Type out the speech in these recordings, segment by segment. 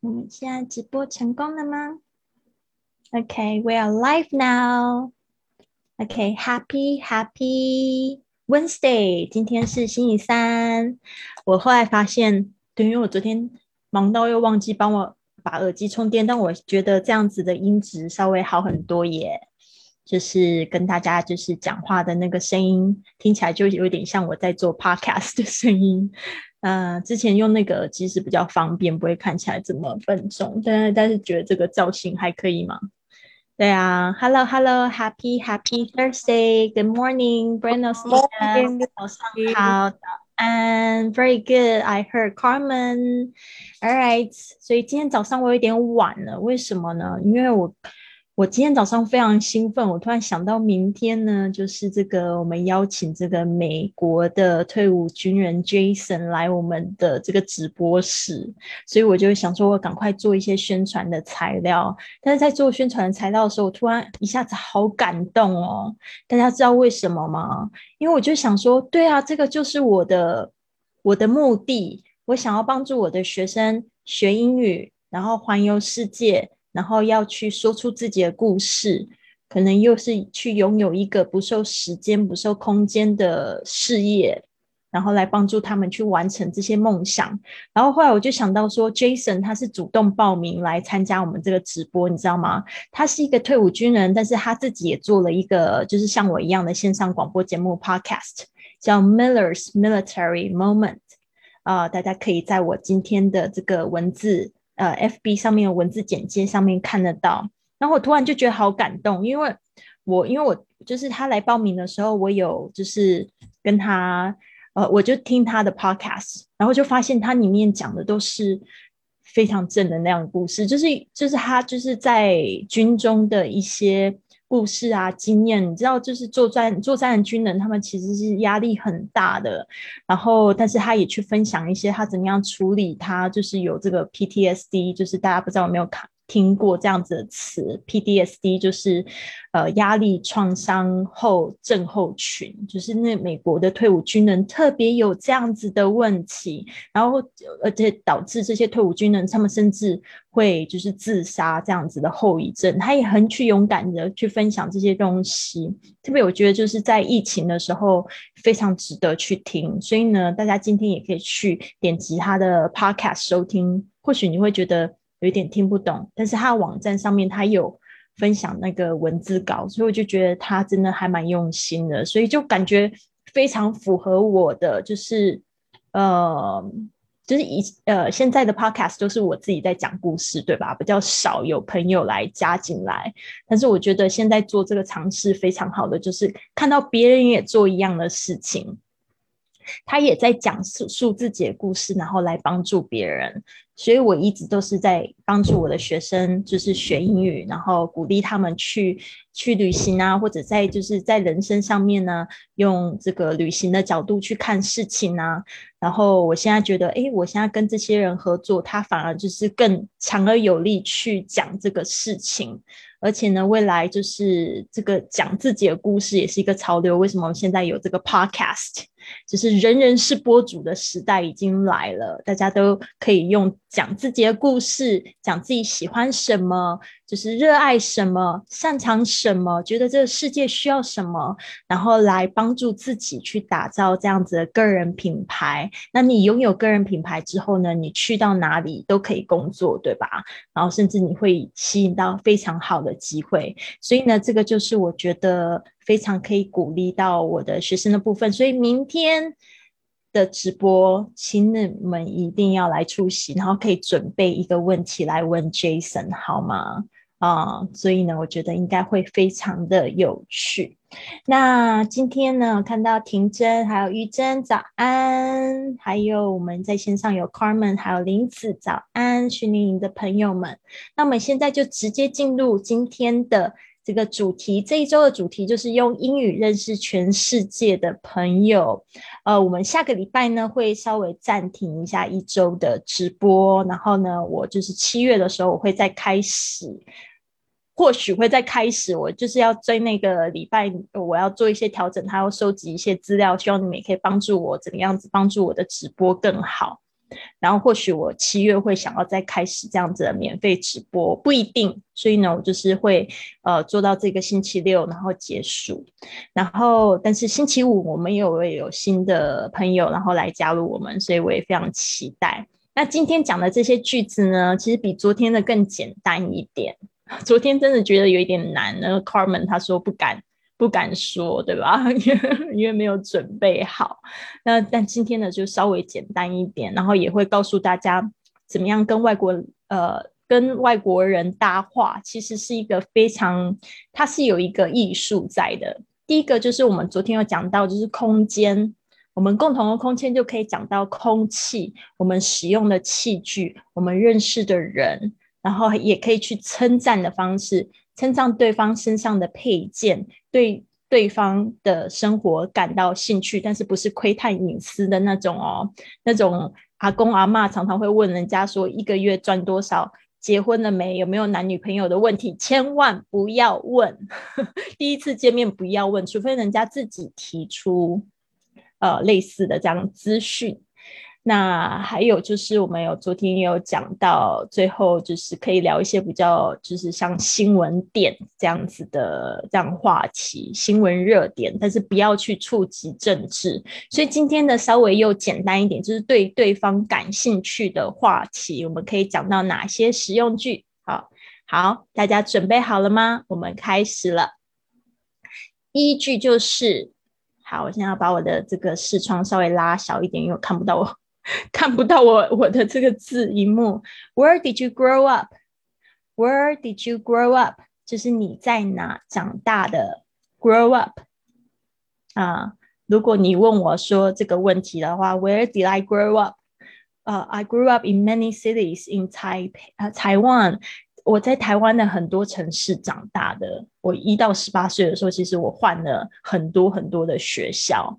我们现在直播成功了吗？OK，we are live now。OK，Happy Happy Wednesday，今天是星期三。我后来发现，对，因为我昨天忙到又忘记帮我把耳机充电，但我觉得这样子的音质稍微好很多耶。就是跟大家就是讲话的那个声音，听起来就有点像我在做 Podcast 的声音。呃，之前用那个耳机是比较方便，不会看起来这么笨重。但但是觉得这个造型还可以吗？对啊，Hello Hello，Happy Happy Thursday，Good morning，Buenos dias，早上好，早安，Very good，I heard Carmen，All right，所以今天早上我有点晚了，为什么呢？因为我。我今天早上非常兴奋，我突然想到明天呢，就是这个我们邀请这个美国的退伍军人 Jason 来我们的这个直播室，所以我就想说，我赶快做一些宣传的材料。但是在做宣传的材料的时候，我突然一下子好感动哦！大家知道为什么吗？因为我就想说，对啊，这个就是我的我的目的，我想要帮助我的学生学英语，然后环游世界。然后要去说出自己的故事，可能又是去拥有一个不受时间、不受空间的事业，然后来帮助他们去完成这些梦想。然后后来我就想到说，Jason 他是主动报名来参加我们这个直播，你知道吗？他是一个退伍军人，但是他自己也做了一个就是像我一样的线上广播节目 Podcast，叫 Miller's Military Moment。啊，大家可以在我今天的这个文字。呃，FB 上面的文字简介上面看得到，然后我突然就觉得好感动，因为我因为我就是他来报名的时候，我有就是跟他呃，我就听他的 Podcast，然后就发现他里面讲的都是非常正能量的故事，就是就是他就是在军中的一些。故事啊，经验，你知道，就是作战作战的军人，他们其实是压力很大的。然后，但是他也去分享一些他怎么样处理，他就是有这个 PTSD，就是大家不知道有没有看。听过这样子的词，PDSD 就是呃压力创伤后症候群，就是那美国的退伍军人特别有这样子的问题，然后而且导致这些退伍军人他们甚至会就是自杀这样子的后遗症。他也很去勇敢的去分享这些东西，特别我觉得就是在疫情的时候非常值得去听。所以呢，大家今天也可以去点击他的 Podcast 收听，或许你会觉得。有点听不懂，但是他的网站上面他有分享那个文字稿，所以我就觉得他真的还蛮用心的，所以就感觉非常符合我的，就是呃，就是以呃现在的 podcast 都是我自己在讲故事，对吧？比较少有朋友来加进来，但是我觉得现在做这个尝试非常好的，就是看到别人也做一样的事情。他也在讲述述自己的故事，然后来帮助别人，所以我一直都是在帮助我的学生，就是学英语，然后鼓励他们去去旅行啊，或者在就是在人生上面呢，用这个旅行的角度去看事情啊。然后我现在觉得，哎，我现在跟这些人合作，他反而就是更强而有力去讲这个事情。而且呢，未来就是这个讲自己的故事也是一个潮流。为什么现在有这个 podcast？就是人人是播主的时代已经来了，大家都可以用讲自己的故事，讲自己喜欢什么。就是热爱什么，擅长什么，觉得这个世界需要什么，然后来帮助自己去打造这样子的个人品牌。那你拥有个人品牌之后呢？你去到哪里都可以工作，对吧？然后甚至你会吸引到非常好的机会。所以呢，这个就是我觉得非常可以鼓励到我的学生的部分。所以明天。的直播，请你们一定要来出席，然后可以准备一个问题来问 Jason 好吗？啊，所以呢，我觉得应该会非常的有趣。那今天呢，看到婷真还有玉珍，早安，还有我们在线上有 Carmen，还有林子，早安，训练营的朋友们。那我们现在就直接进入今天的。这个主题这一周的主题就是用英语认识全世界的朋友。呃，我们下个礼拜呢会稍微暂停一下一周的直播，然后呢，我就是七月的时候我会再开始，或许会再开始。我就是要追那个礼拜，我要做一些调整，还要收集一些资料，希望你们也可以帮助我怎么样子帮助我的直播更好。然后或许我七月会想要再开始这样子的免费直播，不一定。所以呢，我就是会呃做到这个星期六，然后结束。然后，但是星期五我们有会有新的朋友，然后来加入我们，所以我也非常期待。那今天讲的这些句子呢，其实比昨天的更简单一点。昨天真的觉得有一点难，那个 Carmen 他说不敢。不敢说，对吧？因为因为没有准备好。那但今天呢，就稍微简单一点，然后也会告诉大家怎么样跟外国呃跟外国人搭话，其实是一个非常，它是有一个艺术在的。第一个就是我们昨天有讲到，就是空间，我们共同的空间就可以讲到空气，我们使用的器具，我们认识的人，然后也可以去称赞的方式。称赞对方身上的配件，对对方的生活感到兴趣，但是不是窥探隐私的那种哦。那种阿公阿妈常常会问人家说一个月赚多少，结婚了没，有没有男女朋友的问题，千万不要问。第一次见面不要问，除非人家自己提出呃类似的这样资讯。那还有就是，我们有昨天也有讲到，最后就是可以聊一些比较，就是像新闻点这样子的这样话题，新闻热点，但是不要去触及政治。所以今天的稍微又简单一点，就是对对方感兴趣的话题，我们可以讲到哪些实用句？好，好，大家准备好了吗？我们开始了。第一句就是，好，我现在要把我的这个视窗稍微拉小一点，因为我看不到我。看不到我我的这个字荧幕。Where did you grow up? Where did you grow up? 就是你在哪长大的？Grow up 啊！如果你问我说这个问题的话，Where did I grow up? 呃，I grew up in many cities in Taipei 呃台湾。我在台湾的很多城市长大的。我一到十八岁的时候，其实我换了很多很多的学校。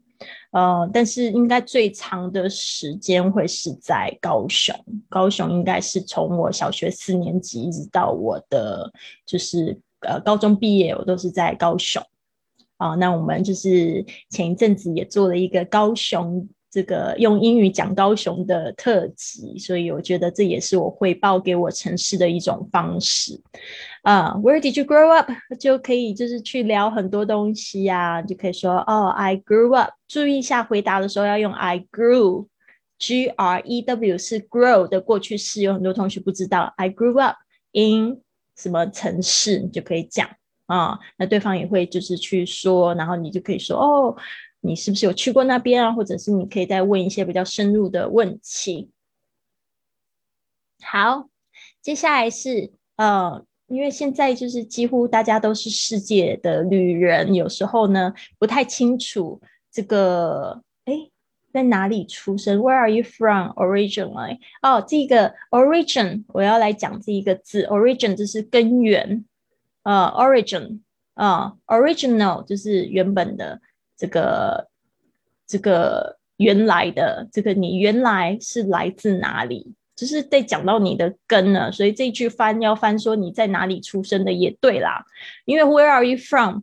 呃，但是应该最长的时间会是在高雄。高雄应该是从我小学四年级一直到我的就是呃高中毕业，我都是在高雄。啊，那我们就是前一阵子也做了一个高雄。这个用英语讲高雄的特辑，所以我觉得这也是我汇报给我城市的一种方式。啊，Where did you grow up？就可以就是去聊很多东西呀，就可以说哦，I grew up。注意一下回答的时候要用 I grew，G R E W 是 grow 的过去式，有很多同学不知道。I grew up in 什么城市，你就可以讲啊，那对方也会就是去说，然后你就可以说哦。你是不是有去过那边啊？或者是你可以再问一些比较深入的问题。好，接下来是呃，因为现在就是几乎大家都是世界的旅人，有时候呢不太清楚这个哎在哪里出生，Where are you from originally？哦，这个 origin 我要来讲这一个字，origin 就是根源，呃，origin 啊，original 就是原本的。这个这个原来的这个你原来是来自哪里？就是在讲到你的根了，所以这句翻要翻说你在哪里出生的也对啦，因为 Where are you from？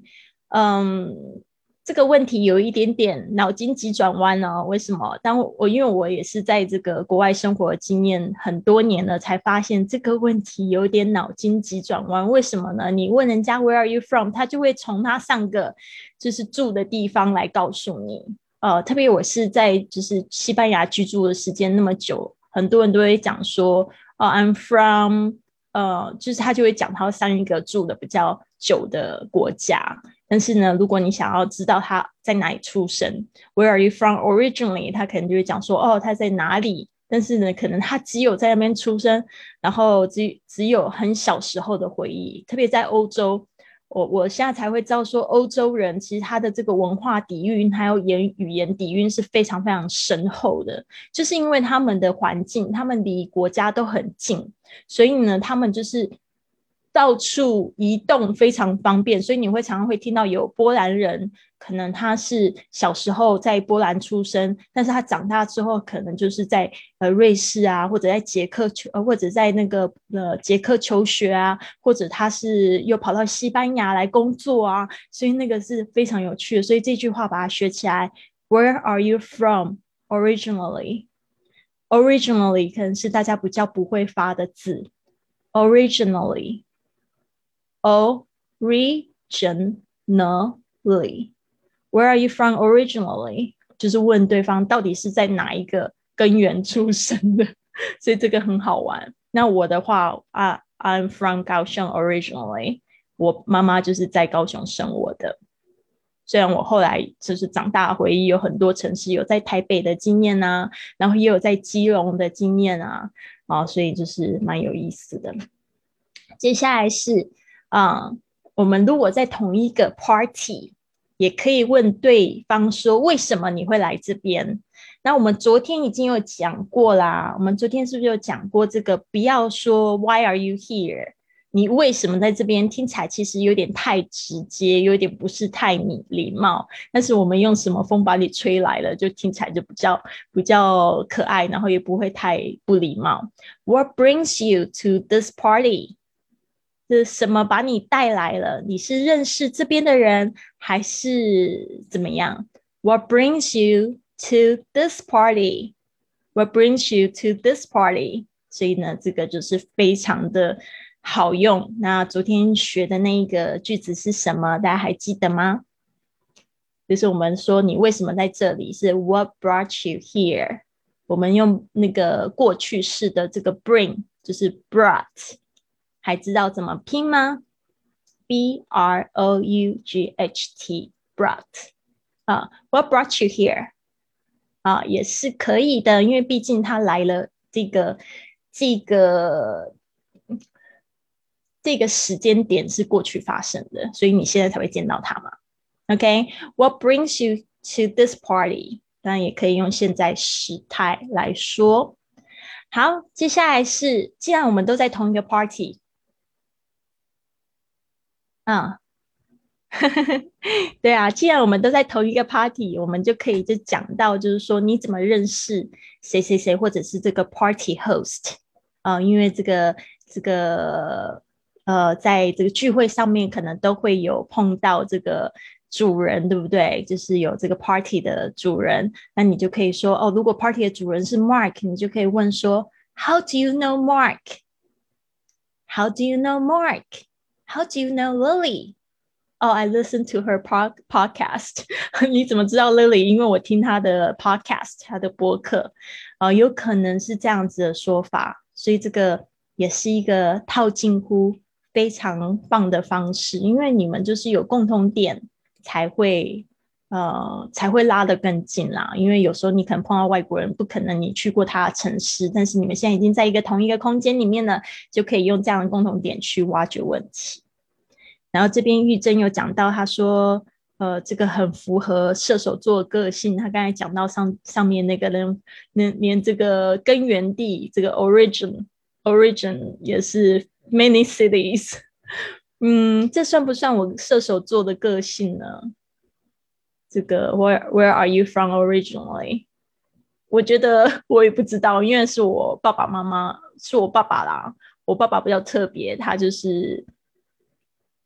嗯。这个问题有一点点脑筋急转弯呢？为什么？当我因为我也是在这个国外生活经验很多年了，才发现这个问题有点脑筋急转弯。为什么呢？你问人家 Where are you from？他就会从他上个就是住的地方来告诉你。呃，特别我是在就是西班牙居住的时间那么久，很多人都会讲说，哦，I'm from，呃，就是他就会讲他上一个住的比较久的国家。但是呢，如果你想要知道他在哪里出生，Where are you from originally？他可能就会讲说，哦，他在哪里？但是呢，可能他只有在那边出生，然后只只有很小时候的回忆。特别在欧洲，我我现在才会知道说，欧洲人其实他的这个文化底蕴还有言语言底蕴是非常非常深厚的，就是因为他们的环境，他们离国家都很近，所以呢，他们就是。到处移动非常方便，所以你会常常会听到有波兰人，可能他是小时候在波兰出生，但是他长大之后可能就是在呃瑞士啊，或者在捷克求，或者在那个呃捷克求学啊，或者他是又跑到西班牙来工作啊，所以那个是非常有趣的。所以这句话把它学起来，Where are you from originally？originally 可能是大家比较不会发的字，originally。originally。Where are you from originally？就是问对方到底是在哪一个根源出生的，所以这个很好玩。那我的话啊，I'm from 高雄 originally。我妈妈就是在高雄生我的。虽然我后来就是长大回忆有很多城市，有在台北的经验啊，然后也有在基隆的经验啊，啊，所以就是蛮有意思的。接下来是啊，我们如果在同一个 party。也可以问对方说：“为什么你会来这边？”那我们昨天已经有讲过啦。我们昨天是不是有讲过这个？不要说 “Why are you here？” 你为什么在这边？听起来其实有点太直接，有点不是太礼貌。但是我们用什么风把你吹来了，就听起来就比较比较可爱，然后也不会太不礼貌。What brings you to this party？是什么把你带来了？你是认识这边的人，还是怎么样？What brings you to this party? What brings you to this party? 所以呢，这个就是非常的好用。那昨天学的那一个句子是什么？大家还记得吗？就是我们说你为什么在这里？是 What brought you here？我们用那个过去式的这个 bring，就是 brought。还知道怎么拼吗？B R O U G H T，brought 啊，What brought you here？啊，也是可以的，因为毕竟他来了，这个这个这个时间点是过去发生的，所以你现在才会见到他嘛。OK，What brings you to this party？当然也可以用现在时态来说。好，接下来是，既然我们都在同一个 party。嗯，对啊，既然我们都在同一个 party，我们就可以就讲到，就是说你怎么认识谁谁谁，或者是这个 party host 啊，因为这个这个呃，在这个聚会上面可能都会有碰到这个主人，对不对？就是有这个 party 的主人，那你就可以说哦，如果 party 的主人是 Mark，你就可以问说，How do you know Mark？How do you know Mark？How do you know Lily? 哦，I listen to her pod podcast。你怎么知道 Lily？因为我听她的 podcast，她的播客。啊，有可能是这样子的说法，所以这个也是一个套近乎非常棒的方式，因为你们就是有共通点才会。呃，才会拉得更近啦。因为有时候你可能碰到外国人，不可能你去过他的城市，但是你们现在已经在一个同一个空间里面了，就可以用这样的共同点去挖掘问题。然后这边玉珍有讲到，他说，呃，这个很符合射手座个性。他刚才讲到上上面那个人，连连这个根源地，这个 origin origin 也是 many cities。嗯，这算不算我射手座的个性呢？这个 Where Where are you from originally？我觉得 我也不知道，因为是我爸爸妈妈，是我爸爸啦。我爸爸比较特别，他就是，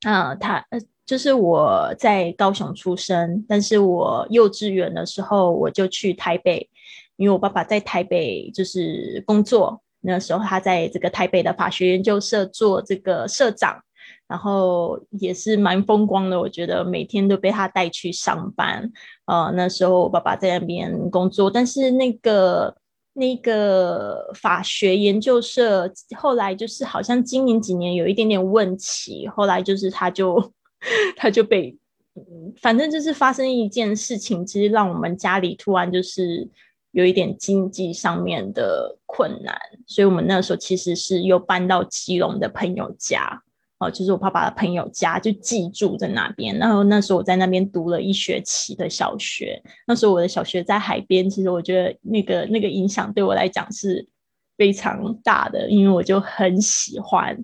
啊，他就是我在高雄出生，但是我幼稚园的时候我就去台北，因为我爸爸在台北就是工作，那时候他在这个台北的法学研究社做这个社长。然后也是蛮风光的，我觉得每天都被他带去上班。呃，那时候我爸爸在那边工作，但是那个那个法学研究社后来就是好像经营几年有一点点问题，后来就是他就 他就被，反正就是发生一件事情，其实让我们家里突然就是有一点经济上面的困难，所以我们那时候其实是又搬到基隆的朋友家。哦，就是我爸爸的朋友家，就寄住在那边。然后那时候我在那边读了一学期的小学。那时候我的小学在海边，其实我觉得那个那个影响对我来讲是非常大的，因为我就很喜欢，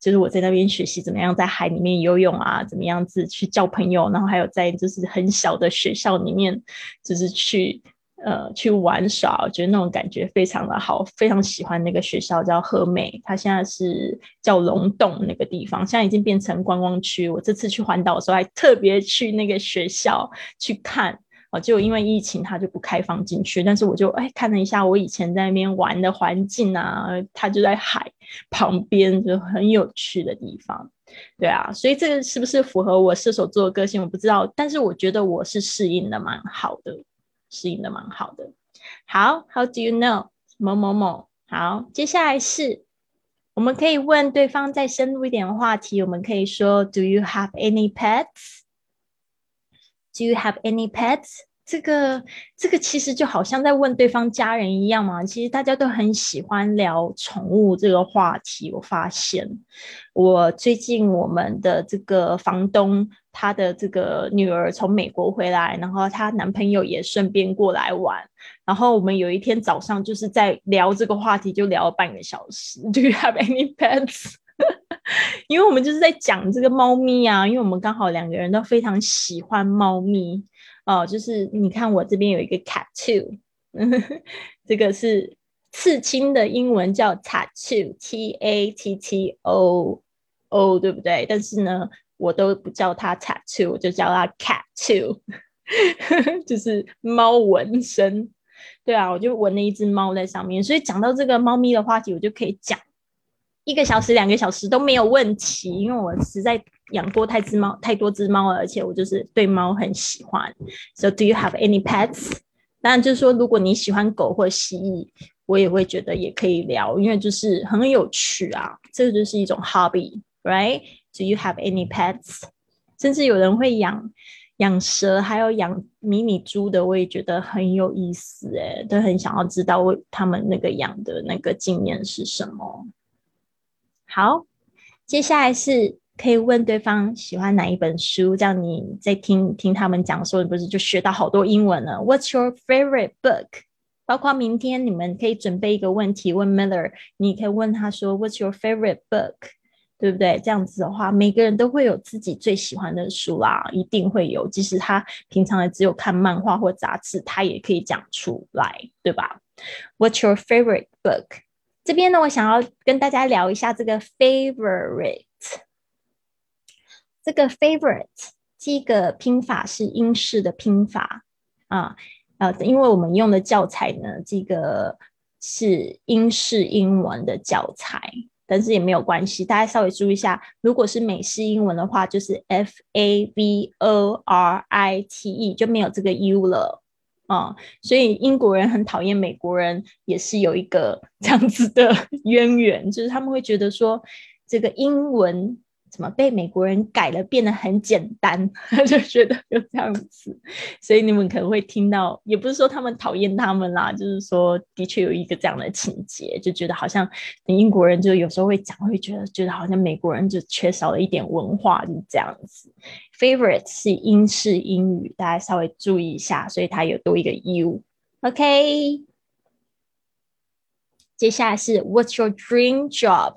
就是我在那边学习怎么样在海里面游泳啊，怎么样子去交朋友，然后还有在就是很小的学校里面，就是去。呃，去玩耍，我觉得那种感觉非常的好，非常喜欢那个学校叫和美，它现在是叫龙洞那个地方，现在已经变成观光区。我这次去环岛的时候，还特别去那个学校去看，哦，就因为疫情它就不开放进去，但是我就哎看了一下我以前在那边玩的环境啊，它就在海旁边，就很有趣的地方。对啊，所以这个是不是符合我射手座的个性，我不知道，但是我觉得我是适应的蛮好的，适应的蛮好的。好，How do you know？某某某。好，接下来是。我们可以问对方再深入一点的话题。我们可以说：“Do you have any pets? Do you have any pets?” 这个这个其实就好像在问对方家人一样嘛。其实大家都很喜欢聊宠物这个话题。我发现，我最近我们的这个房东，她的这个女儿从美国回来，然后她男朋友也顺便过来玩。然后我们有一天早上就是在聊这个话题，就聊了半个小时。Do you have any pets？因为我们就是在讲这个猫咪啊，因为我们刚好两个人都非常喜欢猫咪。哦，就是你看我这边有一个 cat too，这个是刺青的英文叫 tattoo，t a t t o o，对不对？但是呢，我都不叫它 tattoo，我就叫它 cat too，就是猫纹身。对啊，我就纹了一只猫在上面，所以讲到这个猫咪的话题，我就可以讲一个小时、两个小时都没有问题，因为我实在。养过太只猫，太多只猫了，而且我就是对猫很喜欢。So do you have any pets？当然就是说，如果你喜欢狗或蜥蜴，我也会觉得也可以聊，因为就是很有趣啊。这个就是一种 hobby，right？Do you have any pets？甚至有人会养养蛇，还有养迷你猪的，我也觉得很有意思诶，都很想要知道他们那个养的那个经验是什么。好，接下来是。可以问对方喜欢哪一本书，这样你在听听他们讲的时候，你不是就学到好多英文了？What's your favorite book？包括明天你们可以准备一个问题问 Miller，你可以问他说 What's your favorite book？对不对？这样子的话，每个人都会有自己最喜欢的书啦，一定会有。即使他平常也只有看漫画或杂志，他也可以讲出来，对吧？What's your favorite book？这边呢，我想要跟大家聊一下这个 favorite。这个 favorite 这个拼法是英式的拼法啊，呃，因为我们用的教材呢，这个是英式英文的教材，但是也没有关系，大家稍微注意一下，如果是美式英文的话，就是 f a v o r i t e 就没有这个 u 了啊，所以英国人很讨厌美国人，也是有一个 这样子的渊源，就是他们会觉得说这个英文。怎么被美国人改了，变得很简单，他 就觉得就这样子，所以你们可能会听到，也不是说他们讨厌他们啦，就是说的确有一个这样的情节，就觉得好像英国人就有时候会讲，会觉得觉得好像美国人就缺少了一点文化，就这样子。Favorite 是英式英语，大家稍微注意一下，所以它有多一个 u。OK，接下来是 What's your dream job？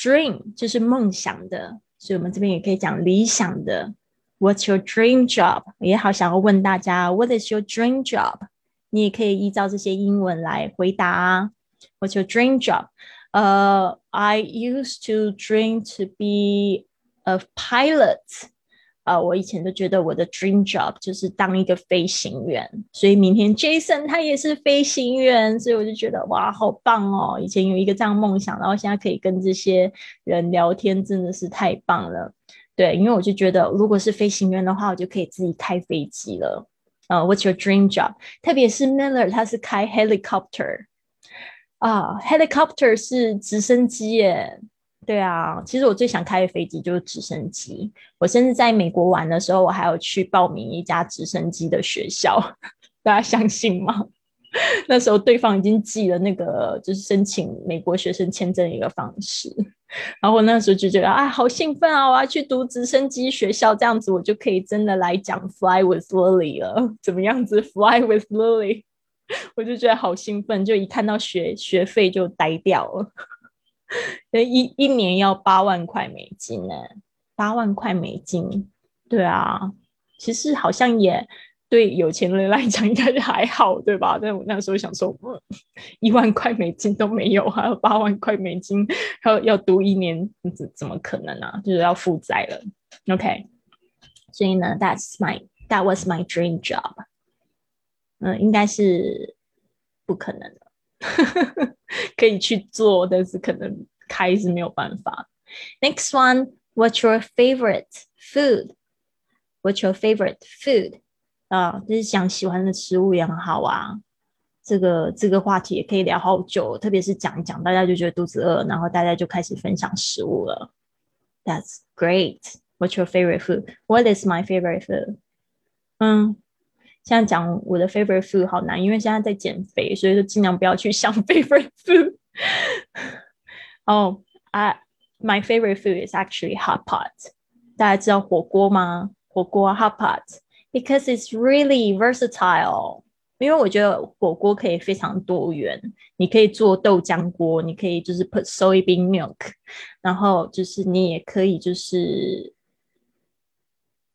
Dream 就是梦想的，所以我们这边也可以讲理想的。What's your dream job？也好想要问大家，What is your dream job？你也可以依照这些英文来回答。What's your dream job？呃，I used to dream to be a pilot。啊，我以前都觉得我的 dream job 就是当一个飞行员，所以明天 Jason 他也是飞行员，所以我就觉得哇，好棒哦！以前有一个这样梦想，然后现在可以跟这些人聊天，真的是太棒了。对，因为我就觉得，如果是飞行员的话，我就可以自己开飞机了。呃，What's your dream job？特别是 Miller，他是开 helicopter 啊，helicopter 是直升机耶。对啊，其实我最想开的飞机就是直升机。我甚至在美国玩的时候，我还有去报名一家直升机的学校，大家相信吗？那时候对方已经寄了那个就是申请美国学生签证的一个方式，然后我那时候就觉得啊，好兴奋啊！我要去读直升机学校，这样子我就可以真的来讲 Fly with Lily 了。怎么样子 Fly with Lily？我就觉得好兴奋，就一看到学学费就呆掉了。一一年要八万块美金呢，八万块美金，对啊，其实好像也对有钱人来讲应该是还好，对吧？但我那时候想说，一万块美金都没有，还有八万块美金，还要要读一年，怎怎么可能呢？就是要负债了。OK，所以呢，That's my that was my dream job。嗯，应该是不可能的，可以去做，但是可能开是没有办法。Next one, what's your favorite food? What's your favorite food? 啊，就是讲喜欢的食物也很好啊。这个这个话题也可以聊好久，特别是讲一讲，大家就觉得肚子饿，然后大家就开始分享食物了。That's great. What's your favorite food? What is my favorite food? 嗯，现在讲我的 favorite food 好难，因为现在在减肥，所以就尽量不要去想 favorite food。哦，I my favorite food is actually hot pot。大家知道火锅吗？火锅 hot pot because it's really versatile。因为我觉得火锅可以非常多元，你可以做豆浆锅，你可以就是 put soybean milk，然后就是你也可以就是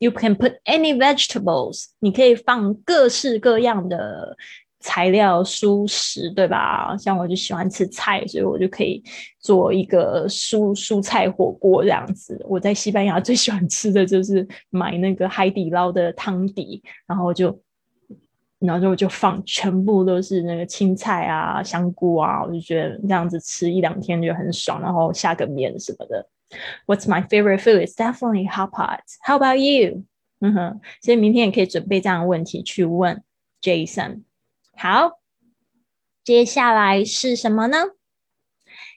you can put any vegetables，你可以放各式各样的材料蔬食，对吧？像我就喜欢吃菜，所以我就可以做一个蔬蔬菜火锅这样子。我在西班牙最喜欢吃的就是买那个海底捞的汤底，然后就。然后就放全部都是那个青菜啊、香菇啊，我就觉得这样子吃一两天就很爽。然后下个面什么的。What's my favorite food? It's definitely hot pot. How about you? 嗯哼，所以明天也可以准备这样的问题去问 Jason。好，接下来是什么呢？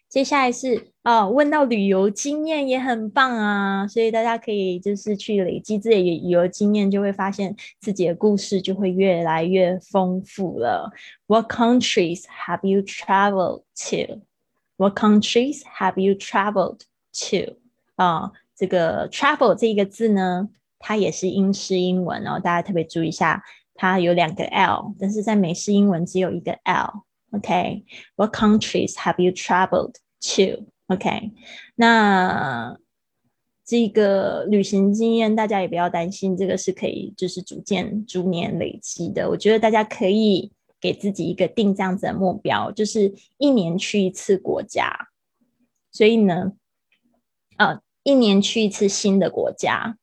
接下来是。哦，问到旅游经验也很棒啊，所以大家可以就是去累积自己的旅游经验，就会发现自己的故事就会越来越丰富了。What countries have you traveled to? What countries have you traveled to? 啊，这个 travel 这一个字呢，它也是英式英文哦，大家特别注意一下，它有两个 L，但是在美式英文只有一个 L。OK，What countries have you traveled to? OK，那这个旅行经验大家也不要担心，这个是可以就是逐渐逐年累积的。我觉得大家可以给自己一个定这样子的目标，就是一年去一次国家。所以呢，呃，一年去一次新的国家，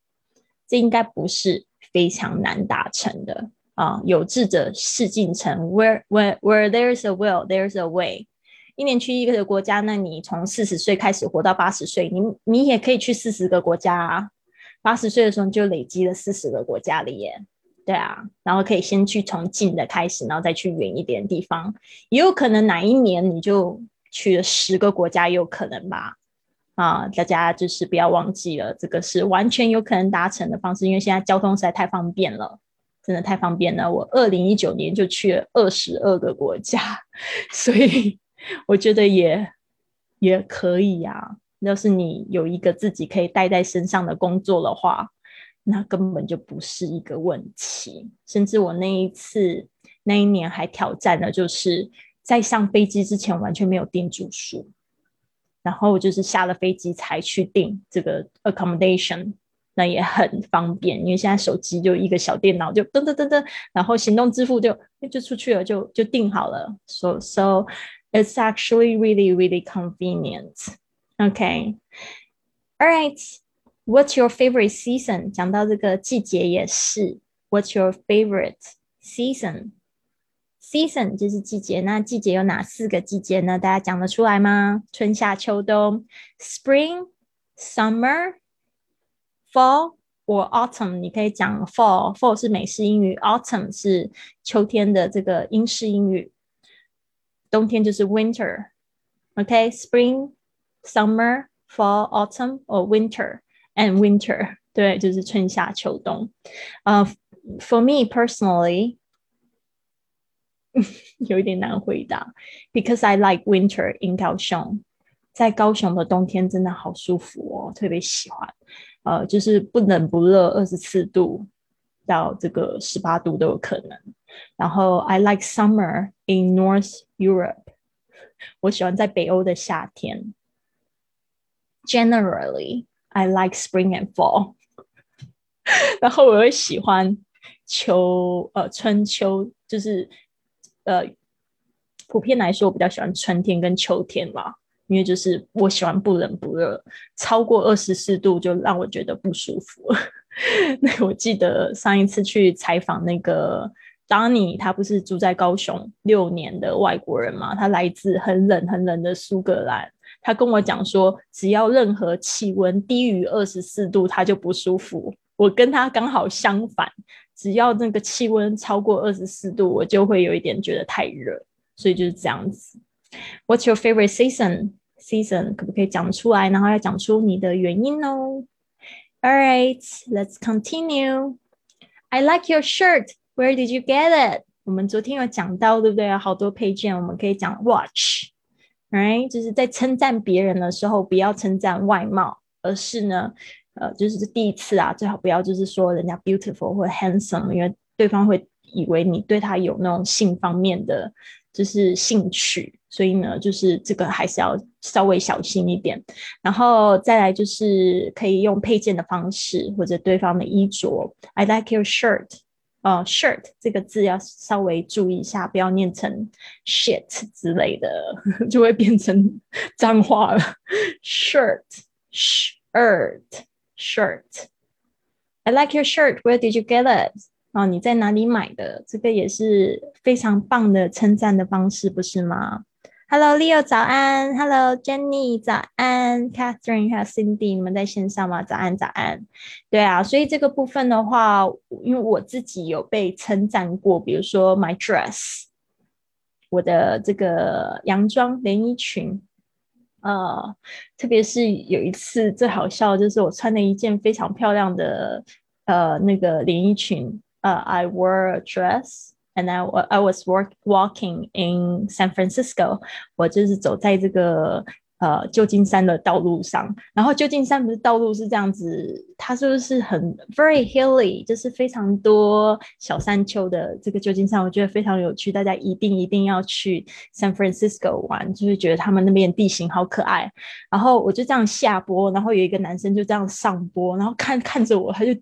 这应该不是非常难达成的啊。有志者事竟成，Where where where there's a will, there's a way。一年去一个国家，那你从四十岁开始活到八十岁，你你也可以去四十个国家啊。八十岁的时候就累积了四十个国家了耶，对啊。然后可以先去从近的开始，然后再去远一点的地方。也有可能哪一年你就去了十个国家，也有可能吧。啊，大家就是不要忘记了，这个是完全有可能达成的方式，因为现在交通实在太方便了，真的太方便了。我二零一九年就去了二十二个国家，所以。我觉得也也可以呀。要是你有一个自己可以带在身上的工作的话，那根本就不是一个问题。甚至我那一次那一年还挑战了，就是在上飞机之前完全没有订住宿，然后就是下了飞机才去订这个 accommodation，那也很方便，因为现在手机就一个小电脑就噔噔噔噔，然后行动支付就就出去了，就就订好了。So so. It's actually really, really convenient. Okay. All right. What's your favorite season? 讲到这个季节也是。What's your favorite season? Season 就是季节。那季节有哪四个季节呢？大家讲得出来吗？春夏秋冬。Spring, summer, fall or autumn。你可以讲 fall。fall 是美式英语，autumn 是秋天的这个英式英语。冬天就是 winter，OK，spring、summer、fall、autumn or winter and winter，对，就是春夏秋冬。呃、，For me personally，有一点难回答，because I like winter in 高雄。在高雄的冬天真的好舒服哦，特别喜欢。呃，就是不冷不热，二十四度到这个十八度都有可能。然后 I like summer in North Europe，我喜欢在北欧的夏天。Generally, I like spring and fall。然后我会喜欢秋呃春秋，就是 呃普遍来说我比较喜欢春天跟秋天嘛，因为就是我喜欢不冷不热，超过二十四度就让我觉得不舒服。那我记得上一次去采访那个 Donny，他不是住在高雄六年的外国人嘛？他来自很冷很冷的苏格兰。他跟我讲说，只要任何气温低于二十四度，他就不舒服。我跟他刚好相反，只要那个气温超过二十四度，我就会有一点觉得太热。所以就是这样子。What's your favorite season? Season 可不可以讲出来？然后要讲出你的原因哦。All right, let's continue. I like your shirt. Where did you get it? 我们昨天有讲到，对不对？好多配件，我们可以讲 watch。Right，就是在称赞别人的时候，不要称赞外貌，而是呢，呃，就是第一次啊，最好不要就是说人家 beautiful 或 handsome，因为对方会以为你对他有那种性方面的。就是兴趣，所以呢，就是这个还是要稍微小心一点。然后再来就是可以用配件的方式，或者对方的衣着。I like your shirt，呃，shirt 这个字要稍微注意一下，不要念成 shit 之类的，就会变成脏话了。Shirt，shirt，shirt。Shirt, I like your shirt. Where did you get it? 哦，你在哪里买的？这个也是非常棒的称赞的方式，不是吗？Hello，Leo，早安。Hello，Jenny，早安。Catherine 还有 Cindy，你们在线上吗？早安，早安。对啊，所以这个部分的话，因为我自己有被称赞过，比如说 my dress，我的这个洋装连衣裙，呃，特别是有一次最好笑，就是我穿了一件非常漂亮的呃那个连衣裙。呃 I wore a dress and I I was work walking in San Francisco，我就是走在这个呃旧金山的道路上，然后旧金山不是道路是这样子，它是不是很 very hilly，就是非常多小山丘的这个旧金山，我觉得非常有趣，大家一定一定要去 San Francisco 玩，就是觉得他们那边地形好可爱。然后我就这样下坡，然后有一个男生就这样上坡，然后看看着我，他就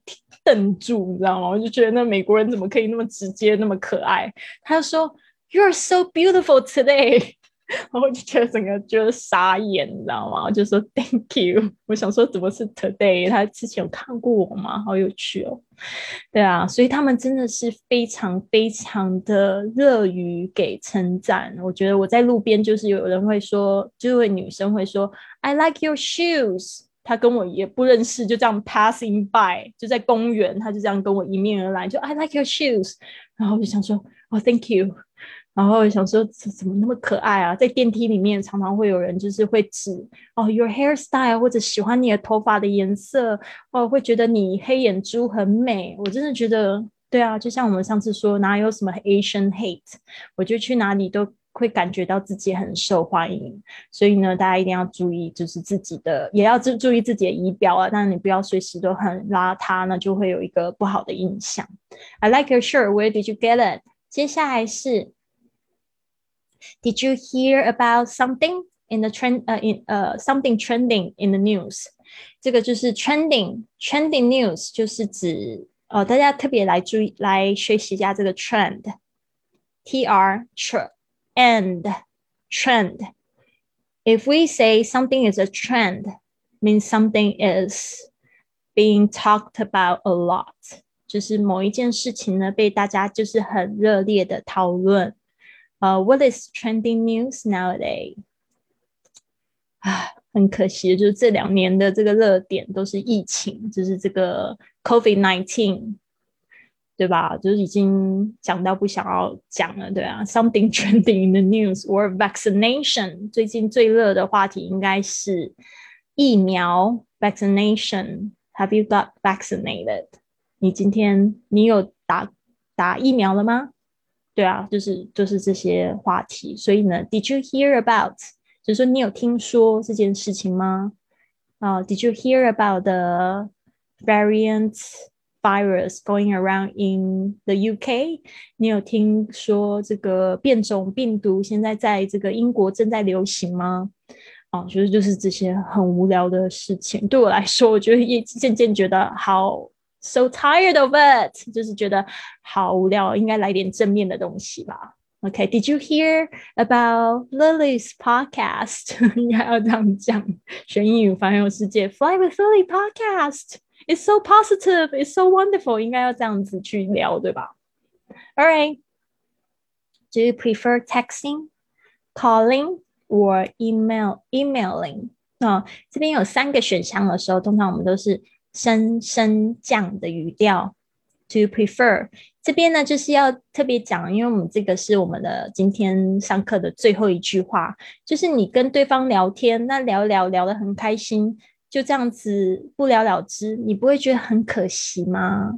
瞪住，你知道吗？我就觉得那美国人怎么可以那么直接，那么可爱？他就说 You are so beautiful today。然后我就觉得整个觉得傻眼，你知道吗？我就说 Thank you。我想说怎么是 Today？他之前有看过我吗？好有趣哦。对啊，所以他们真的是非常非常的乐于给称赞。我觉得我在路边就是有人会说，就会女生会说 I like your shoes。他跟我也不认识，就这样 passing by，就在公园，他就这样跟我迎面而来，就 I like your shoes。然后我就想说哦，Thank you。然后想说怎怎么那么可爱啊？在电梯里面常常会有人就是会指哦，your hairstyle 或者喜欢你的头发的颜色哦，会觉得你黑眼珠很美。我真的觉得对啊，就像我们上次说哪有什么 Asian hate，我就去哪里都会感觉到自己很受欢迎。所以呢，大家一定要注意，就是自己的也要注注意自己的仪表啊。但是你不要随时都很邋遢，那就会有一个不好的印象。I like your shirt. Where did you get it？接下来是。Did you hear about something in the trend? 呃，in 呃，something trending in the news？这个就是 trending trending news，就是指呃，大家特别来注意来学习一下这个 trend，t r tr and trend。If we say something is a trend, means something is being talked about a lot，就是某一件事情呢被大家就是很热烈的讨论。 呃，What is trending news nowadays？啊，很可惜，就是这两年的这个热点都是疫情，就是这个 COVID nineteen，对吧？就是已经讲到不想要讲了，对啊。Something trending in the news or vaccination？最近最热的话题应该是疫苗 vaccination。Have you got vaccinated？你今天你有打打疫苗了吗？ 对啊，就是就是这些话题，所以呢，Did you hear about？就是说你有听说这件事情吗？啊，Did you hear about the variant virus going around in the UK？你有听说这个变种病毒现在在这个英国正在流行吗？哦，就是就是这些很无聊的事情，对我来说，我觉得也渐渐觉得好。So tired of it，就是觉得好无聊，应该来点正面的东西吧。OK，Did you hear about Lily's podcast？应该要这样讲，学英语环游世界，Fly with Lily podcast。 It's so positive. It's so wonderful. 应该要这样子去聊，对吧？All right. Do you prefer texting, calling, or email emailing? 啊，这边有三个选项的时候，通常我们都是 升升降的语调。，to prefer？这边呢，就是要特别讲，因为我们这个是我们的今天上课的最后一句话，就是你跟对方聊天，那聊聊聊得很开心，就这样子不了了之，你不会觉得很可惜吗？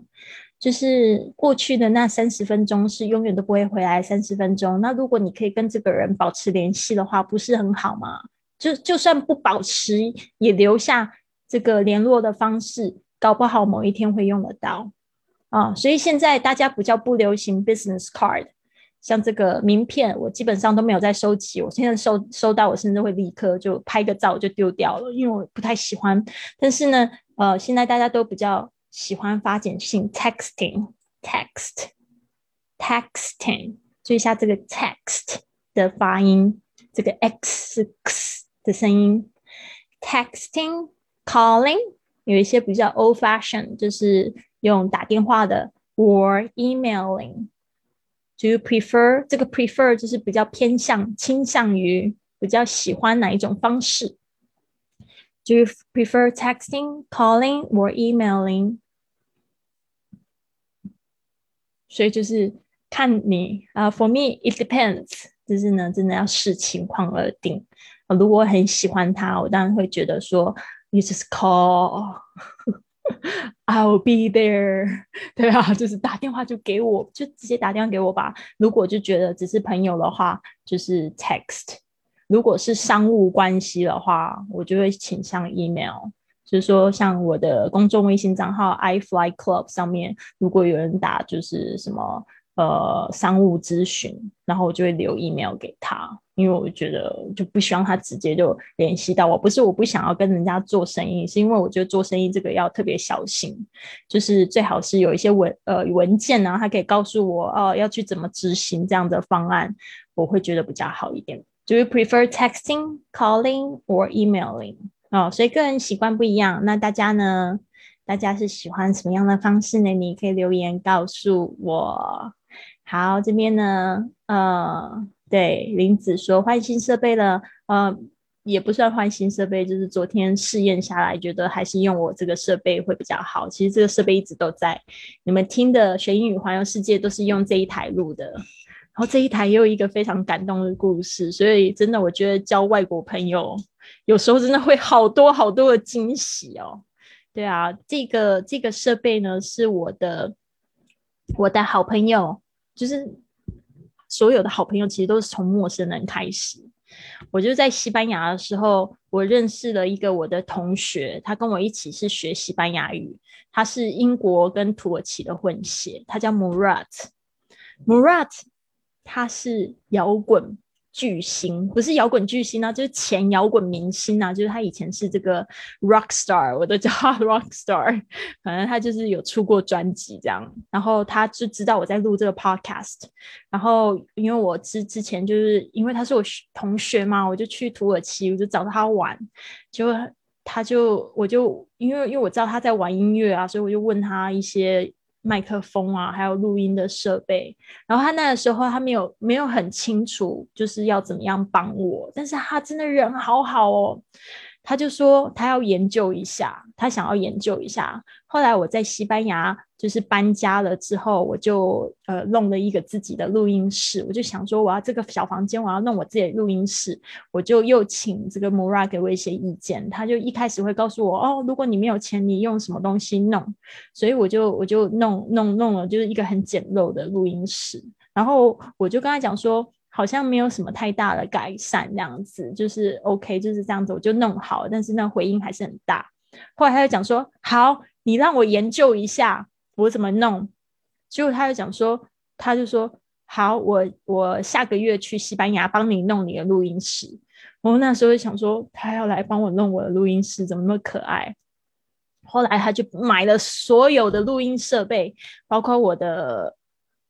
就是过去的那三十分钟是永远都不会回来三十分钟，那如果你可以跟这个人保持联系的话，不是很好吗？就就算不保持，也留下这个联络的方式，搞不好某一天会用得到。啊，所以现在大家比较不流行 business card，像这个名片，我基本上都没有在收集。我现在收收到，我甚至会立刻就拍个照就丢掉了，因为我不太喜欢。但是呢，呃，现在大家都比较喜欢发简讯 texting，text，texting，注意一下这个 text 的发音，这个 x x 的声音，texting。texting，calling，有一些比较 old fashion，就是。用打电话的，or emailing。Do you prefer 这个 prefer 就是比较偏向、倾向于、比较喜欢哪一种方式？Do you prefer texting, calling, or emailing？所以就是看你啊。For me, it depends。就是呢，真的要视情况而定。如果很喜欢他，我当然会觉得说 ，You just call。I'll be there，对啊，就是打电话就给我，就直接打电话给我吧。如果就觉得只是朋友的话，就是 text；如果是商务关系的话，我就会倾向 email。就是说，像我的公众微信账号 i fly club 上面，如果有人打就是什么。呃，商务咨询，然后我就会留 email 给他，因为我觉得就不希望他直接就联系到我。不是我不想要跟人家做生意，是因为我觉得做生意这个要特别小心，就是最好是有一些文呃文件啊，他可以告诉我哦要去怎么执行这样的方案，我会觉得比较好一点。Do you prefer texting, calling, or emailing？哦，所以个人习惯不一样。那大家呢？大家是喜欢什么样的方式呢？你可以留言告诉我。好，这边呢，呃，对，林子说换新设备了，呃，也不算换新设备，就是昨天试验下来，觉得还是用我这个设备会比较好。其实这个设备一直都在，你们听的学英语环游世界都是用这一台录的。然后这一台也有一个非常感动的故事，所以真的我觉得交外国朋友有时候真的会好多好多的惊喜哦。对啊，这个这个设备呢是我的我的好朋友。就是所有的好朋友其实都是从陌生人开始。我就在西班牙的时候，我认识了一个我的同学，他跟我一起是学西班牙语，他是英国跟土耳其的混血，他叫 Murat。Murat，他是摇滚。巨星不是摇滚巨星啊，就是前摇滚明星啊，就是他以前是这个 rock star，我都叫他 rock star。反正他就是有出过专辑这样，然后他就知道我在录这个 podcast，然后因为我之之前就是因为他是我同学嘛，我就去土耳其，我就找他玩，就他就我就因为因为我知道他在玩音乐啊，所以我就问他一些。麦克风啊，还有录音的设备。然后他那个时候他没有没有很清楚，就是要怎么样帮我。但是他真的人好好哦。他就说他要研究一下，他想要研究一下。后来我在西班牙就是搬家了之后，我就呃弄了一个自己的录音室。我就想说，我要这个小房间，我要弄我自己的录音室。我就又请这个 Mura 给我一些意见。他就一开始会告诉我，哦，如果你没有钱，你用什么东西弄。所以我就我就弄弄弄了，就是一个很简陋的录音室。然后我就跟他讲说。好像没有什么太大的改善，这样子就是 OK，就是这样子，我就弄好，但是那回音还是很大。后来他就讲说：“好，你让我研究一下我怎么弄。”结果他就讲说：“他就说好，我我下个月去西班牙帮你弄你的录音室。”我那时候就想说，他要来帮我弄我的录音室，怎么那么可爱？后来他就买了所有的录音设备，包括我的。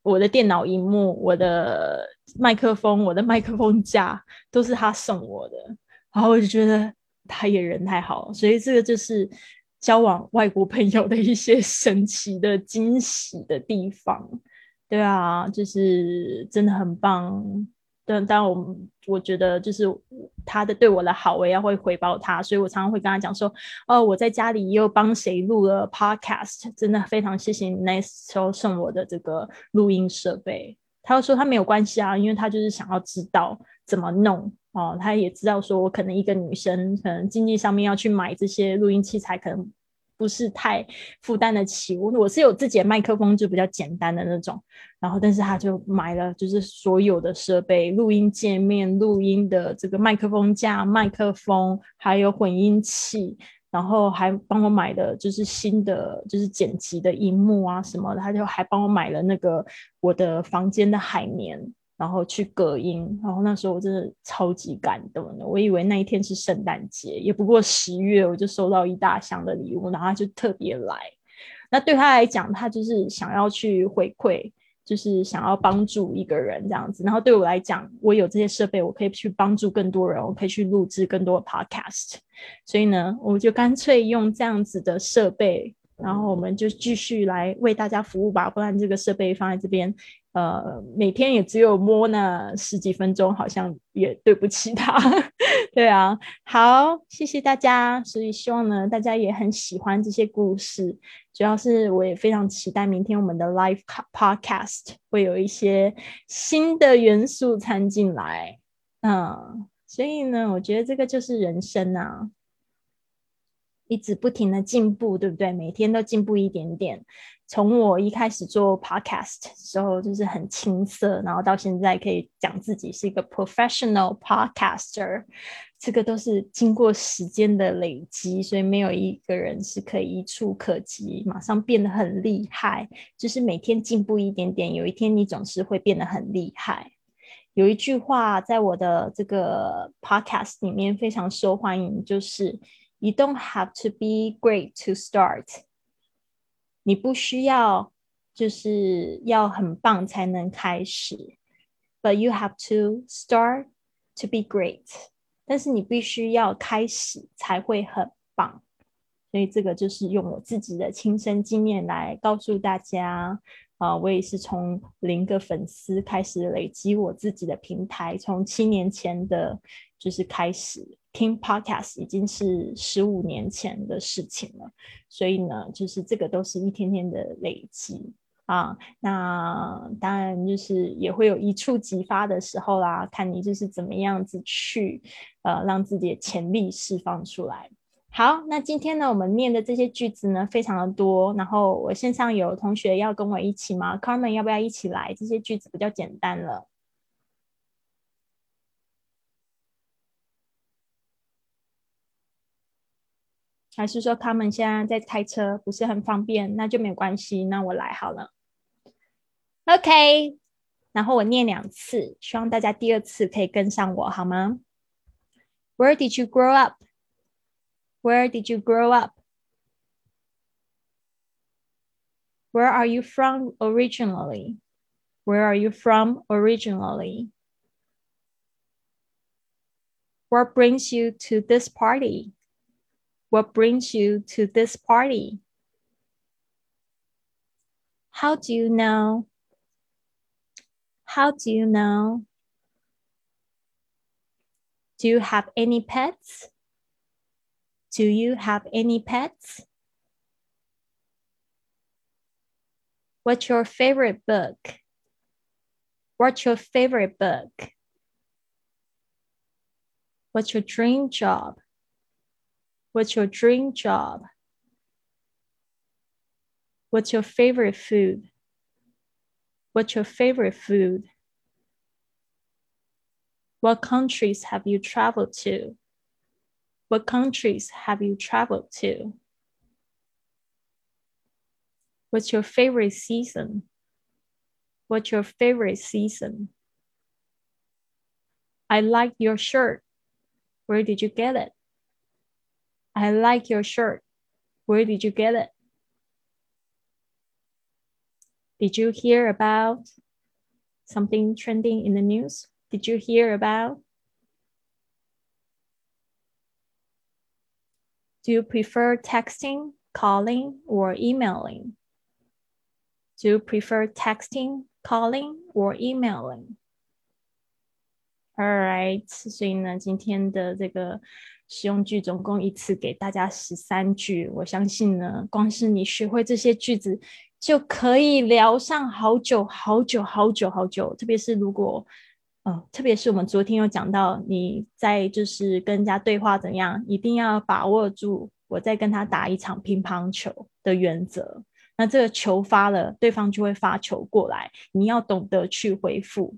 我的电脑荧幕、我的麦克风、我的麦克风架都是他送我的，然后我就觉得他也人太好，所以这个就是交往外国朋友的一些神奇的惊喜的地方。对啊，就是真的很棒。但但我我觉得就是他的对我的好，我也要会回报他，所以我常常会跟他讲说，哦，我在家里又帮谁录了 podcast，真的非常谢谢你那时候送我的这个录音设备。他又说他没有关系啊，因为他就是想要知道怎么弄哦，他也知道说我可能一个女生可能经济上面要去买这些录音器材，可能。不是太负担得起，我我是有自己的麦克风，就比较简单的那种。然后，但是他就买了，就是所有的设备，录音界面、录音的这个麦克风架、麦克风，还有混音器，然后还帮我买的就是新的就是剪辑的荧幕啊什么的，他就还帮我买了那个我的房间的海绵。然后去隔音，然后那时候我真的超级感动的。我以为那一天是圣诞节，也不过十月，我就收到一大箱的礼物，然后他就特别来。那对他来讲，他就是想要去回馈，就是想要帮助一个人这样子。然后对我来讲，我有这些设备，我可以去帮助更多人，我可以去录制更多的 podcast。所以呢，我就干脆用这样子的设备，然后我们就继续来为大家服务吧。不然这个设备放在这边。呃，每天也只有摸那十几分钟，好像也对不起他。对啊，好，谢谢大家。所以希望呢，大家也很喜欢这些故事。主要是我也非常期待明天我们的 live podcast 会有一些新的元素掺进来。嗯，所以呢，我觉得这个就是人生啊，一直不停的进步，对不对？每天都进步一点点。从我一开始做 podcast 时候，就是很青涩，然后到现在可以讲自己是一个 professional podcaster，这个都是经过时间的累积，所以没有一个人是可以一触可及，马上变得很厉害。就是每天进步一点点，有一天你总是会变得很厉害。有一句话在我的这个 podcast 里面非常受欢迎，就是 You don't have to be great to start。你不需要就是要很棒才能开始，but you have to start to be great。但是你必须要开始才会很棒，所以这个就是用我自己的亲身经验来告诉大家。啊，我也是从零个粉丝开始累积我自己的平台，从七年前的就是开始。听 podcast 已经是十五年前的事情了，所以呢，就是这个都是一天天的累积啊。那当然就是也会有一触即发的时候啦，看你就是怎么样子去呃让自己的潜力释放出来。好，那今天呢，我们念的这些句子呢非常的多，然后我线上有同学要跟我一起吗？Carmen 要不要一起来？这些句子比较简单了。还是说他们现在在开车，不是很方便，那就没有关系，那我来好了。OK，然后我念两次，希望大家第二次可以跟上我，好吗？Where did you grow up? Where did you grow up? Where are you from originally? Where are you from originally? What brings you to this party? What brings you to this party? How do you know? How do you know? Do you have any pets? Do you have any pets? What's your favorite book? What's your favorite book? What's your dream job? What's your dream job? What's your favorite food? What's your favorite food? What countries have you traveled to? What countries have you traveled to? What's your favorite season? What's your favorite season? I like your shirt. Where did you get it? I like your shirt. Where did you get it? Did you hear about something trending in the news? Did you hear about? Do you prefer texting, calling, or emailing? Do you prefer texting, calling, or emailing? All right，所以呢，今天的这个 实用句总共一次给大家十三句。我相信呢，光是你学会这些句子，就可以聊上好久好久好久好久。特别是如果，呃，特别是我们昨天有讲到，你在就是跟人家对话怎样，一定要把握住我在跟他打一场乒乓球的原则。那这个球发了，对方就会发球过来，你要懂得去回复。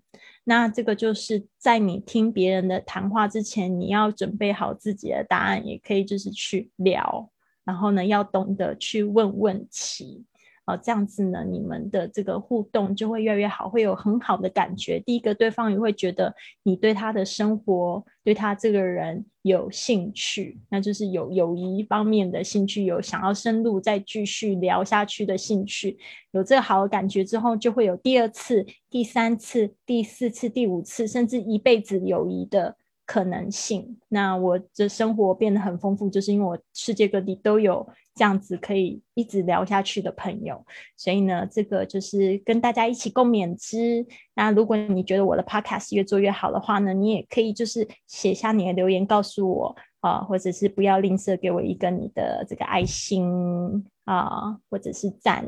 那这个就是在你听别人的谈话之前，你要准备好自己的答案，也可以就是去聊，然后呢，要懂得去问问题。哦，这样子呢，你们的这个互动就会越来越好，会有很好的感觉。第一个，对方也会觉得你对他的生活、对他这个人有兴趣，那就是有友谊方面的兴趣，有想要深入再继续聊下去的兴趣。有这个好的感觉之后，就会有第二次、第三次、第四次、第五次，甚至一辈子友谊的。可能性，那我的生活变得很丰富，就是因为我世界各地都有这样子可以一直聊下去的朋友，所以呢，这个就是跟大家一起共勉之。那如果你觉得我的 podcast 越做越好的话呢，你也可以就是写下你的留言告诉我啊，或者是不要吝啬给我一个你的这个爱心啊，或者是赞。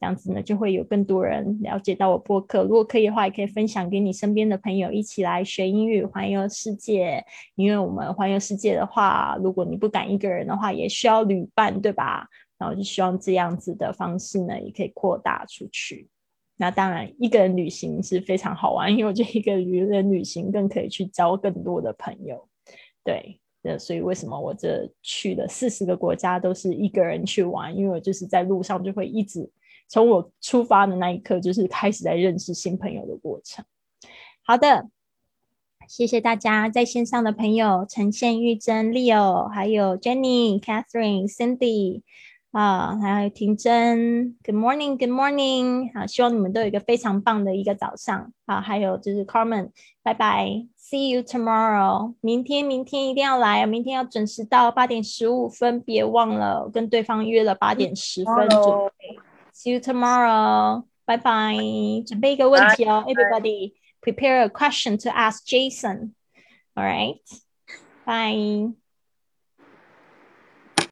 这样子呢，就会有更多人了解到我播客。如果可以的话，也可以分享给你身边的朋友，一起来学英语，环游世界。因为我们环游世界的话，如果你不敢一个人的话，也需要旅伴，对吧？然后就希望这样子的方式呢，也可以扩大出去。那当然，一个人旅行是非常好玩，因为我觉得一个人旅行更可以去交更多的朋友。对，那，所以为什么我这去了四十个国家都是一个人去玩？因为我就是在路上就会一直。从我出发的那一刻，就是开始在认识新朋友的过程。好的，谢谢大家在线上的朋友：陈宪玉珍、Leo，还有 Jenny、Catherine、Cindy 啊，还有婷真。Good morning, Good morning。好，希望你们都有一个非常棒的一个早上。好，还有就是 Carmen，拜拜，See you tomorrow。明天，明天一定要来，明天要准时到八点十五分，别忘了跟对方约了八点十分准备。See you tomorrow. Bye bye. 准备一个问题哦，Everybody prepare a question to ask Jason. All right. Bye.